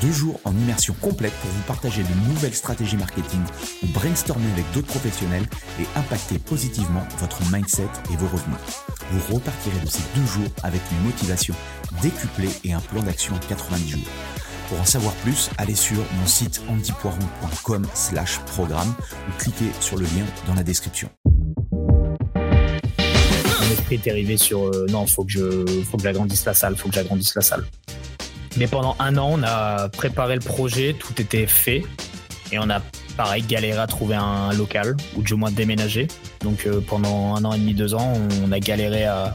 Deux jours en immersion complète pour vous partager de nouvelles stratégies marketing ou brainstormer avec d'autres professionnels et impacter positivement votre mindset et vos revenus. Vous repartirez de ces deux jours avec une motivation décuplée et un plan d'action en 90 jours. Pour en savoir plus, allez sur mon site antipoiron.com slash programme ou cliquez sur le lien dans la description. Mon esprit est arrivé sur euh, non, faut faut que j'agrandisse la salle, faut que j'agrandisse la salle. Mais pendant un an, on a préparé le projet, tout était fait. Et on a, pareil, galéré à trouver un local, ou du moins déménager. Donc euh, pendant un an et demi, deux ans, on a galéré à,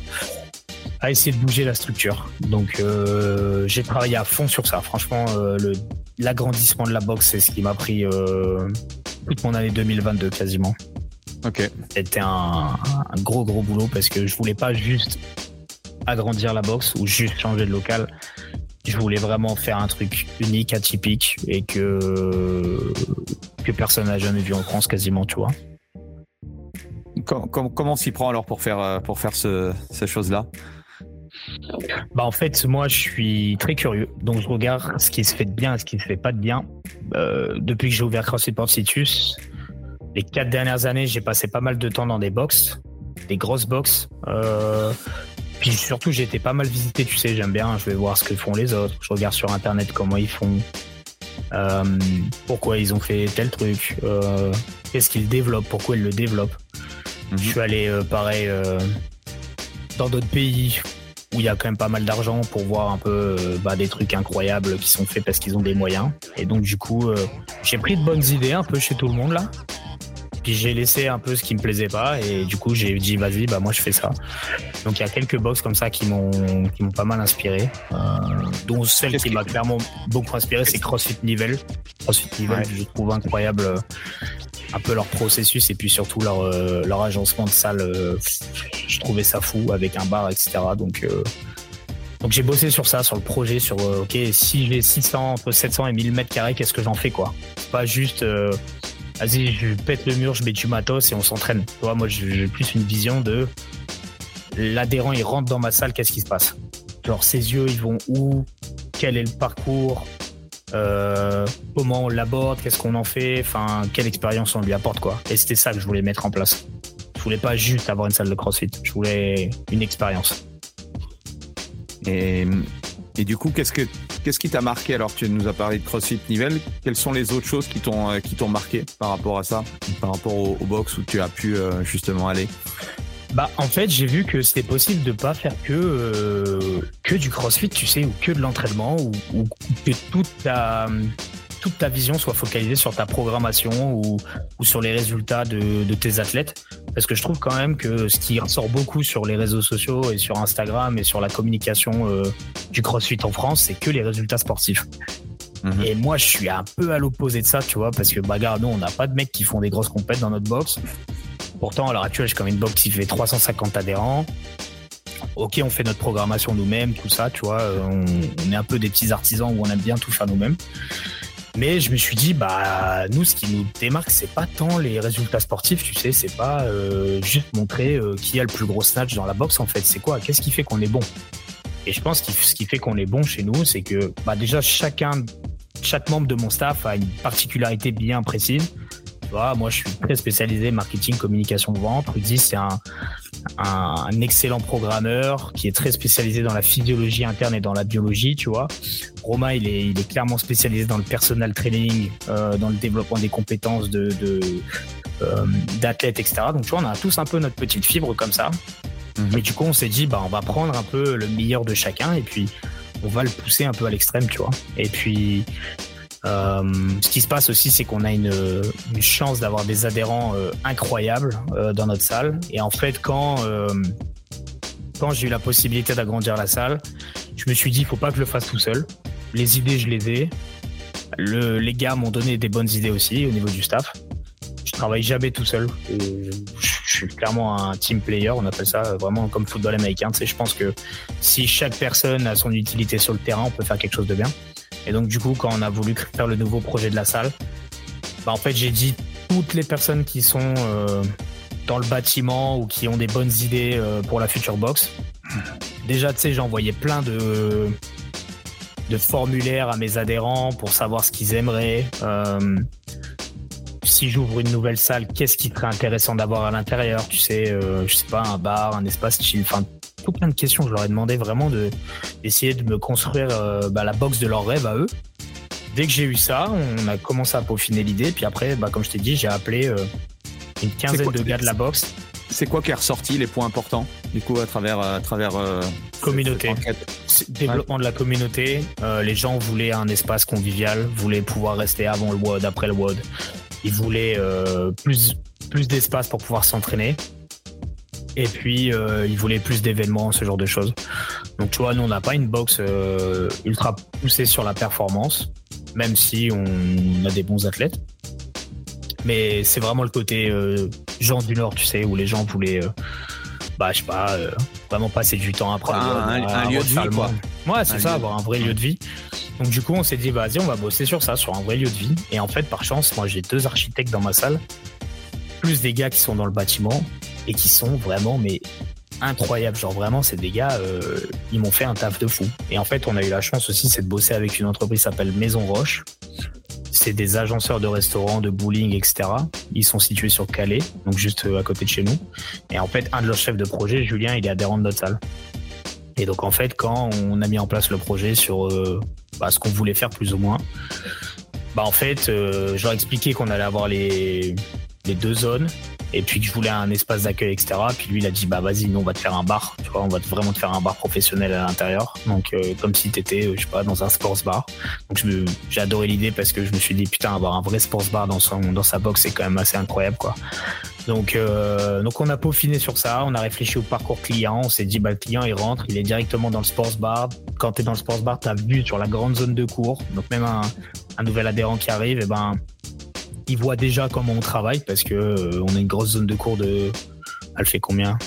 à essayer de bouger la structure. Donc euh, j'ai travaillé à fond sur ça. Franchement, euh, le, l'agrandissement de la box, c'est ce qui m'a pris toute mon année 2022 quasiment. Ok. C'était un, un gros gros boulot parce que je voulais pas juste agrandir la box ou juste changer de local je voulais vraiment faire un truc unique, atypique et que que personne n'a jamais vu en France quasiment, tu vois. Comment, comment on s'y prend alors pour faire euh, pour faire ce, ces choses-là Bah en fait, moi je suis très curieux, donc je regarde ce qui se fait de bien et ce qui se fait pas de bien. Euh, depuis que j'ai ouvert CrossFit Portitus, les quatre dernières années, j'ai passé pas mal de temps dans des box, des grosses box. Euh, puis surtout, j'ai été pas mal visité, tu sais, j'aime bien, je vais voir ce que font les autres, je regarde sur internet comment ils font, euh, pourquoi ils ont fait tel truc, euh, qu'est-ce qu'ils développent, pourquoi ils le développent. Mhm. Je suis allé, euh, pareil, dans d'autres pays où il y a quand même pas mal d'argent pour voir un peu bah, des trucs incroyables qui sont faits parce qu'ils ont des moyens. Et donc, du coup, j'ai pris de bonnes idées un peu chez tout le monde là. Puis j'ai laissé un peu ce qui me plaisait pas et du coup j'ai dit vas-y bah moi je fais ça. Donc il y a quelques box comme ça qui m'ont qui m'ont pas mal inspiré. Euh, dont celle Qu'est-ce qui m'a clairement beaucoup inspiré c'est CrossFit Nivelle. CrossFit Ouais. je trouve incroyable euh, un peu leur processus et puis surtout leur euh, leur agencement de salle. je trouvais ça fou avec un bar etc. Donc euh, donc j'ai bossé sur ça, sur le projet, sur euh, ok si j'ai 600 entre 700 et 1000 mètres carrés, qu'est-ce que j'en fais quoi? C'est pas juste vas-y je pète le mur, je mets du matos et on s'entraîne. Tu moi j'ai j'ai plus une vision de l'adhérent il rentre dans ma salle, qu'est-ce qui se passe? Genre ses yeux ils vont où? Quel est le parcours? Euh, Comment on l'aborde? Qu'est-ce qu'on en fait? Enfin quelle expérience on lui apporte quoi? Et c'était ça que je voulais mettre en place. Je voulais pas juste avoir une salle de CrossFit, je voulais une expérience. et, et du coup, qu'est-ce que qu'est-ce qui t'a marqué alors Tu nous as parlé de CrossFit Nivelle. Quelles sont les autres choses qui t'ont euh, qui t'ont marqué par rapport à ça, par rapport au, au box où tu as pu euh, justement aller? Bah en fait j'ai vu que c'était possible de pas faire que euh, que du crossfit tu sais ou que de l'entraînement ou, ou que toute ta toute ta vision soit focalisée sur ta programmation ou, ou sur les résultats de, de tes athlètes parce que je trouve quand même que ce qui ressort beaucoup sur les réseaux sociaux et sur Instagram et sur la communication euh, du crossfit en France c'est que les résultats sportifs Mhm. et moi je suis un peu à l'opposé de ça tu vois parce que bah regarde nous on n'a pas de mecs qui font des grosses compètes dans notre box Pourtant, à l'heure actuelle, j'ai quand même une box qui fait 350 adhérents. Ok, on fait notre programmation nous-mêmes, tout ça, tu vois. euh, On, on est un peu des petits artisans où on aime bien tout faire nous-mêmes. Mais je me suis dit, bah, nous, ce qui nous démarque, c'est pas tant les résultats sportifs, tu sais, c'est pas euh, juste montrer euh, qui a le plus gros snatch dans la box, en fait. C'est quoi? Qu'est-ce qui fait qu'on est bon? Et je pense que ce qui fait qu'on est bon chez nous, c'est que, bah, déjà, chacun, chaque membre de mon staff a une particularité bien précise. Vois, moi, je suis très spécialisé marketing, communication vente. Rudy, c'est un, un, un excellent programmeur qui est très spécialisé dans la physiologie interne et dans la biologie, tu vois. Romain, il est, il est clairement spécialisé dans le personal training, euh, dans le développement des compétences de, de euh, d'athlètes, etc. Donc, tu vois, on a tous un peu notre petite fibre comme ça. Mhm. Et du coup, on s'est dit, bah, on va prendre un peu le meilleur de chacun et puis on va le pousser un peu à l'extrême, tu vois. Et puis, euh, ce qui se passe aussi, c'est qu'on a une, une chance d'avoir des adhérents euh, incroyables euh, dans notre salle. Et en fait, quand, euh, quand j'ai eu la possibilité d'agrandir la salle, je me suis dit, il faut pas que je le fasse tout seul. Les idées, je les ai. Le, les gars m'ont donné des bonnes idées aussi au niveau du staff. Je travaille jamais tout seul. Je, je suis clairement un team player, on appelle ça vraiment comme football américain. Tu sais, je pense que si chaque personne a son utilité sur le terrain, on peut faire quelque chose de bien. Et donc, du coup, quand on a voulu faire le nouveau projet de la salle, bah, en fait, j'ai dit toutes les personnes qui sont euh, dans le bâtiment ou qui ont des bonnes idées euh, pour la future box. Déjà, tu sais, j'ai envoyé plein de, de formulaires à mes adhérents pour savoir ce qu'ils aimeraient. Euh, si j'ouvre une nouvelle salle, qu'est-ce qui serait intéressant d'avoir à l'intérieur Tu sais, euh, je sais pas, un bar, un espace chill, enfin, tout plein de questions. Je leur ai demandé vraiment de d'essayer de me construire euh, bah, la box de leur rêve à eux. Dès que j'ai eu ça, on a commencé à peaufiner l'idée. Puis après, bah, comme je t'ai dit, j'ai appelé euh, une quinzaine de gars de la box. C'est quoi qui est ressorti, les points importants, du coup, à travers, à travers euh, communauté, développement de la communauté. les gens voulaient un espace convivial, voulaient pouvoir rester avant le WOD, après le WOD. Ils voulaient plus plus d'espace pour pouvoir s'entraîner. Et puis, euh, ils voulaient plus d'événements, ce genre de choses. Donc, tu vois, nous, on n'a pas une box euh, ultra poussée sur la performance, même si on a des bons athlètes. Mais c'est vraiment le côté euh, gens du Nord, tu sais, où les gens voulaient, bah, je sais pas, vraiment passer du temps après. un, lieu de vie, quoi. Ouais, c'est ça, avoir un vrai lieu de vie. Donc, du coup, on s'est dit, vas-y, on va bosser sur ça, sur un vrai lieu de vie. Et en fait, par chance, moi, j'ai deux architectes dans ma salle, plus des gars qui sont dans le bâtiment et qui sont vraiment mais incroyables. Genre vraiment, c'est des gars, euh, ils m'ont fait un taf de fou. Et en fait, on a eu la chance aussi, c'est de bosser avec une entreprise qui s'appelle Maison Roche. C'est des agenceurs de restaurants, de bowling, etc. Ils sont situés sur Calais, donc juste euh, à côté de chez nous. Et en fait, un de leurs chefs de projet, Julien, il est adhérent de notre salle. Et donc en fait, quand on a mis en place le projet sur euh, bah, ce qu'on voulait faire plus ou moins, bah en fait, je leur ai expliqué qu'on allait avoir les deux zones et puis que je voulais un espace d'accueil, etc. Puis lui, il a dit, bah vas-y, nous, on va te faire un bar, tu vois, on va vraiment te faire un bar professionnel à l'intérieur. Donc, euh, comme si t'étais, euh, je sais pas, dans un sports bar. Donc, j'ai adoré l'idée parce que je me suis dit, putain, avoir un vrai sports bar dans, son, dans sa box, c'est quand même assez incroyable, quoi. Donc, euh, donc on a peaufiné sur ça, on a réfléchi au parcours client, on s'est dit bah le client il rentre, il est directement dans le sports bar. Quand tu es dans le sports bar, tu as vu sur la grande zone de cours. Donc même un, un nouvel adhérent qui arrive, et eh ben il voit déjà comment on travaille parce que euh, on a une grosse zone de cours de. Elle fait combien?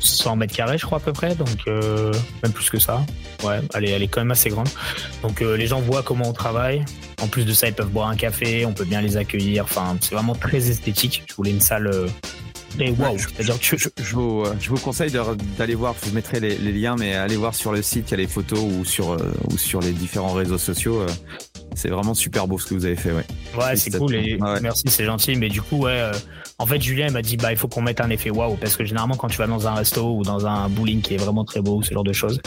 100 mètres carrés, je crois à peu près, donc euh, même plus que ça. Ouais, elle est, elle est quand même assez grande. Donc euh, les gens voient comment on travaille. En plus de ça, ils peuvent boire un café, on peut bien les accueillir. Enfin, c'est vraiment très esthétique. Je voulais une salle et wow, je, vous, je, vous, conseille d'aller voir, je vous mettrai les, liens, mais allez voir sur le site, il y a les photos ou sur, ou sur les différents réseaux sociaux. C'est vraiment super beau ce que vous avez fait, ouais. Ouais, c'est cool et merci, c'est gentil. Mais du coup, ouais, euh, en fait, Julien m'a dit, bah, il faut qu'on mette un effet waouh parce que généralement, quand tu vas dans un resto ou dans un bowling qui est vraiment très beau, ce genre de choses,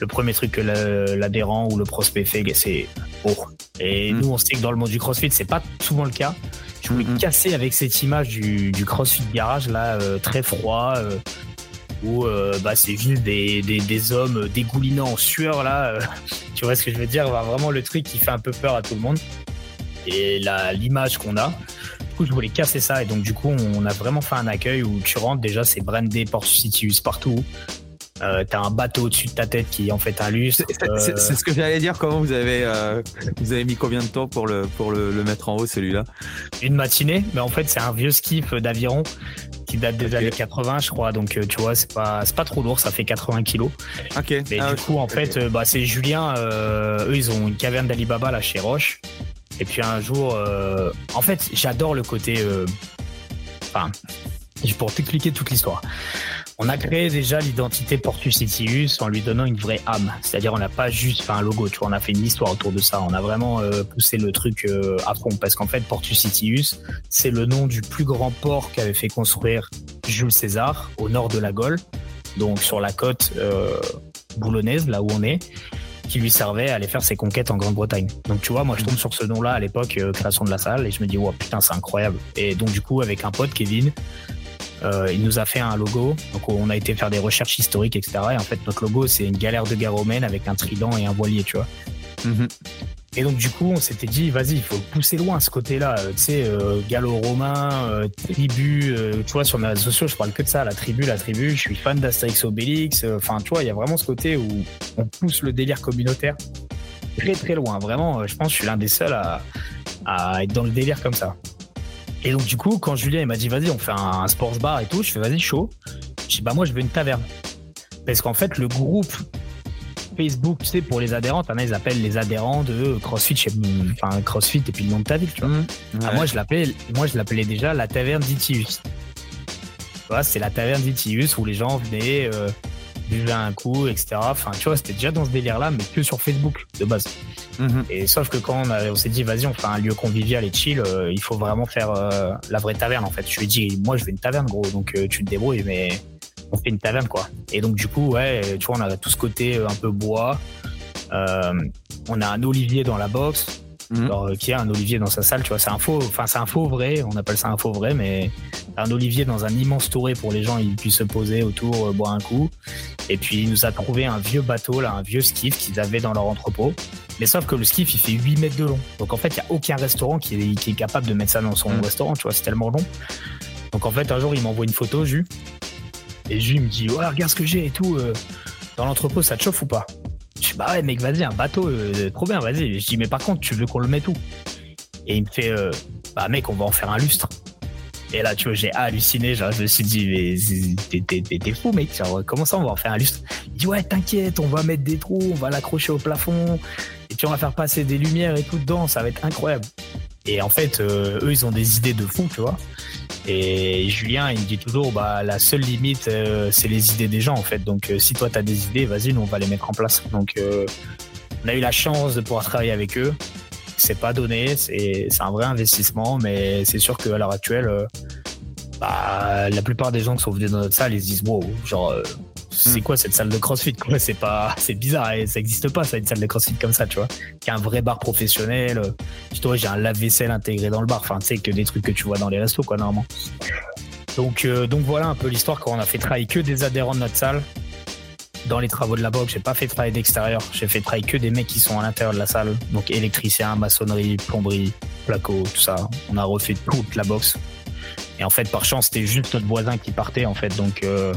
le premier truc que l'adhérent ou le prospect fait, c'est oh. Et mm. nous, on sait que dans le monde du CrossFit, c'est pas souvent le cas. Je voulais mm, mm. casser avec cette image du, CrossFit garage là, euh, très froid. Euh, où bah, c'est juste des, des, des, hommes dégoulinants en sueur là. Tu vois ce que je veux dire Vraiment le truc qui fait un peu peur à tout le monde. Et l'image qu'on a. Du coup, je voulais casser ça. Et donc, du coup, on a vraiment fait un accueil où tu rentres. Déjà, c'est brandé Portucitius partout. Euh, t'as un bateau au-dessus de ta tête qui est en fait un lustre. C'est ce que j'allais dire. Comment vous avez euh, vous avez mis combien de temps pour le pour le, le mettre en haut celui-là? Une matinée, mais en fait c'est un vieux skiff d'aviron qui date des années 80, je crois. Donc, euh, tu vois, c'est pas, c'est pas trop lourd, ça fait 80 kilos. Ok. Mais ah, du coup, en fait, bah, c'est Julien, eux, ils ont une caverne d'Alibaba là chez Roche. Et puis un jour, en fait, j'adore le côté. Enfin, pour t'expliquer toute l'histoire. On a créé déjà l'identité Portus Citius en lui donnant une vraie âme. C'est-à-dire, on n'a pas juste fait un logo, tu vois, on a fait une histoire autour de ça. On a vraiment euh, poussé le truc euh, à fond parce qu'en fait, Portus Citius, c'est le nom du plus grand port qu'avait fait construire Jules César au nord de la Gaule, donc sur la côte euh, boulonnaise, là où on est qui lui servait à aller faire ses conquêtes en Grande-Bretagne. Donc tu vois, moi je tombe sur ce nom-là à l'époque, création de la salle, et je me dis, wow, putain, c'est incroyable. Et donc du coup, avec un pote, Kevin, euh, il nous a fait un logo. Donc, on a été faire des recherches historiques, etc. Et en fait, notre logo, c'est une galère de romaine avec un trident et un voilier, tu vois. Mhm. Et donc, du coup, on s'était dit, vas-y, il faut pousser loin ce côté-là. Euh, tu sais, euh, gallo-romain, tribu, tu vois, sur mes réseaux sociaux, je parle que de ça, la tribu, la tribu. Je suis fan d'Astérix Obélix. Enfin, tu vois, il y a vraiment ce côté où on pousse le délire communautaire très, très loin. Vraiment, je pense que je suis l'un des seuls à, à être dans le délire comme ça. Et donc, du coup, quand Julien il m'a dit, vas-y, on fait un, sports bar et tout, je fais, vas-y, chaud. Je dis, bah, moi, je veux une taverne. Parce qu'en fait, le groupe Facebook, tu sais, pour les adhérents, t'en as, ils appellent les adhérents de CrossFit, enfin, CrossFit et puis le nom de ta ville, tu vois. Mmh. Ah, moi, je l'appelais, moi, je l'appelais déjà la taverne d'Itius. Tu vois, c'est la taverne d'Itius où les gens venaient, euh, buvaient un coup, etc. Enfin, tu vois, c'était déjà dans ce délire-là, mais que sur Facebook, de base. Mhm. Et sauf que quand on, s'est dit, vas-y, on fait un lieu convivial et chill, euh, il faut vraiment faire euh, la vraie taverne, en fait. Je lui ai dit, moi, je veux une taverne, gros, donc euh, tu te débrouilles, mais on fait une taverne, quoi. Et donc, du coup, ouais, tu vois, on a tout ce côté un peu bois. on a un olivier dans la box. Mhm. qui a un olivier dans sa salle, tu vois, c'est un faux, enfin c'est un faux vrai, on appelle ça un faux vrai, mais un olivier dans un immense touré pour les gens, ils puissent se poser autour, boire un coup. Et puis il nous a trouvé un vieux bateau là, un vieux skiff qu'ils avaient dans leur entrepôt. Mais sauf que le skiff, il fait 8 mètres de long. Donc en fait, il n'y a aucun restaurant qui est, capable de mettre ça dans son mm. restaurant, tu vois, c'est tellement long. Donc en fait, un jour, il m'envoie une photo, Jus. Et Jus me dit, ouais, regarde ce que j'ai et tout. Euh, dans l'entrepôt, ça te chauffe ou pas? Je dis, bah ouais, mec, vas-y, un bateau, euh, trop bien, vas-y. Je dis, mais par contre, tu veux qu'on le mette où? Et il me fait, euh, bah mec, on va en faire un lustre. Et là, tu vois, j'ai halluciné. Genre, je me suis dit, mais t'es fou, mec. comment ça, on va en faire un lustre? Il dit, ouais, t'inquiète, on va mettre des trous, on va l'accrocher au plafond. Et puis, on va faire passer des lumières et tout dedans. Ça va être incroyable. Et en fait, euh, eux, ils ont des idées de fou, tu vois. Et Julien, il me dit toujours, bah, la seule limite, euh, c'est les idées des gens, en fait. Donc, euh, si toi, t'as des idées, vas-y, nous, on va les mettre en place. Donc, on a eu la chance de pouvoir travailler avec eux c'est pas donné, c'est un vrai investissement, mais c'est sûr qu'à l'heure actuelle, euh, bah, la plupart des gens qui sont venus dans notre salle, ils se disent wow, genre, euh, c'est hmm. quoi cette salle de CrossFit C'est pas, c'est bizarre, et ça n'existe pas, ça, une salle de CrossFit comme ça, tu vois? Qui a un vrai bar professionnel. Tu vois, j'ai un lave-vaisselle intégré dans le bar. Enfin, tu sais que des trucs que tu vois dans les restos, quoi, normalement. Donc, euh, donc voilà un peu l'histoire quand on a fait travailler que des adhérents de notre salle dans les travaux de la boxe, j'ai pas fait de travail d'extérieur. J'ai fait travail que des mecs qui sont à l'intérieur de la salle. Donc électricien, maçonnerie, plomberie, placo, tout ça. On a refait toute la boxe. Et en fait, par chance, c'était juste notre voisin qui partait, en fait. Donc, euh,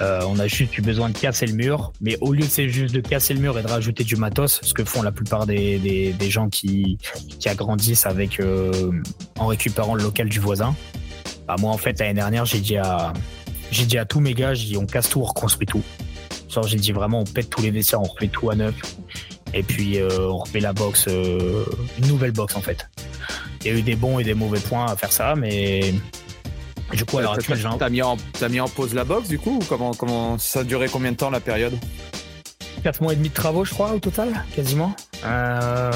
euh, on a juste eu besoin de casser le mur. Mais au lieu de juste de casser le mur et de rajouter du matos, ce que font la plupart des, des, gens qui, qui agrandissent avec, euh, en récupérant le local du voisin, bah, moi, en fait, l'année dernière, j'ai dit à, j'ai dit à tous mes gars, j'ai dit, on casse tout, on reconstruit tout j'ai dit vraiment, on pète tous les vestiaires, on refait tout à neuf. Et puis, euh, on refait la box, euh, une nouvelle box en fait. Il y a eu des bons et des mauvais points à faire ça, mais du coup, alors actuelle, T'as mis, en, as mis en pause la box du coup ou comment, comment ça a duré combien de temps la période? 4 mois et demi de travaux, je crois, au total, quasiment. Euh,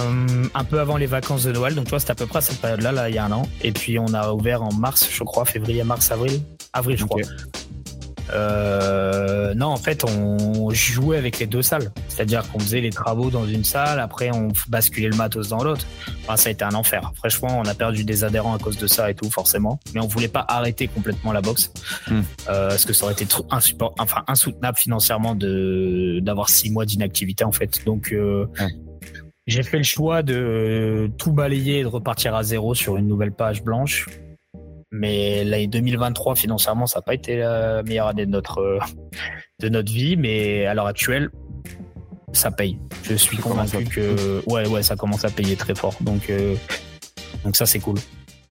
un peu avant les vacances de Noël. Donc, tu vois, c'était à peu près à cette période-là, là, il y a un an. Et puis, on a ouvert en mars, je crois, février, mars, avril. Avril, je crois. Euh, non, en fait, on jouait avec les deux salles. C'est-à-dire qu'on faisait les travaux dans une salle, après on basculait le matos dans l'autre. Enfin, ça a été un enfer. Franchement, on a perdu des adhérents à cause de ça et tout, forcément. Mais on voulait pas arrêter complètement la boxe, hmm. euh, parce que ça aurait été trop insupport, enfin insoutenable financièrement de d'avoir six mois d'inactivité en fait. Donc euh, j'ai fait le choix de tout balayer et de repartir à zéro sur une nouvelle page blanche. Mais l'année 2023, financièrement, ça n'a pas été la meilleure année de notre, de notre vie. Mais à l'heure actuelle, ça paye. Je suis convaincu que ouais, ouais, ça commence à payer très fort. Donc, euh, donc ça, c'est cool.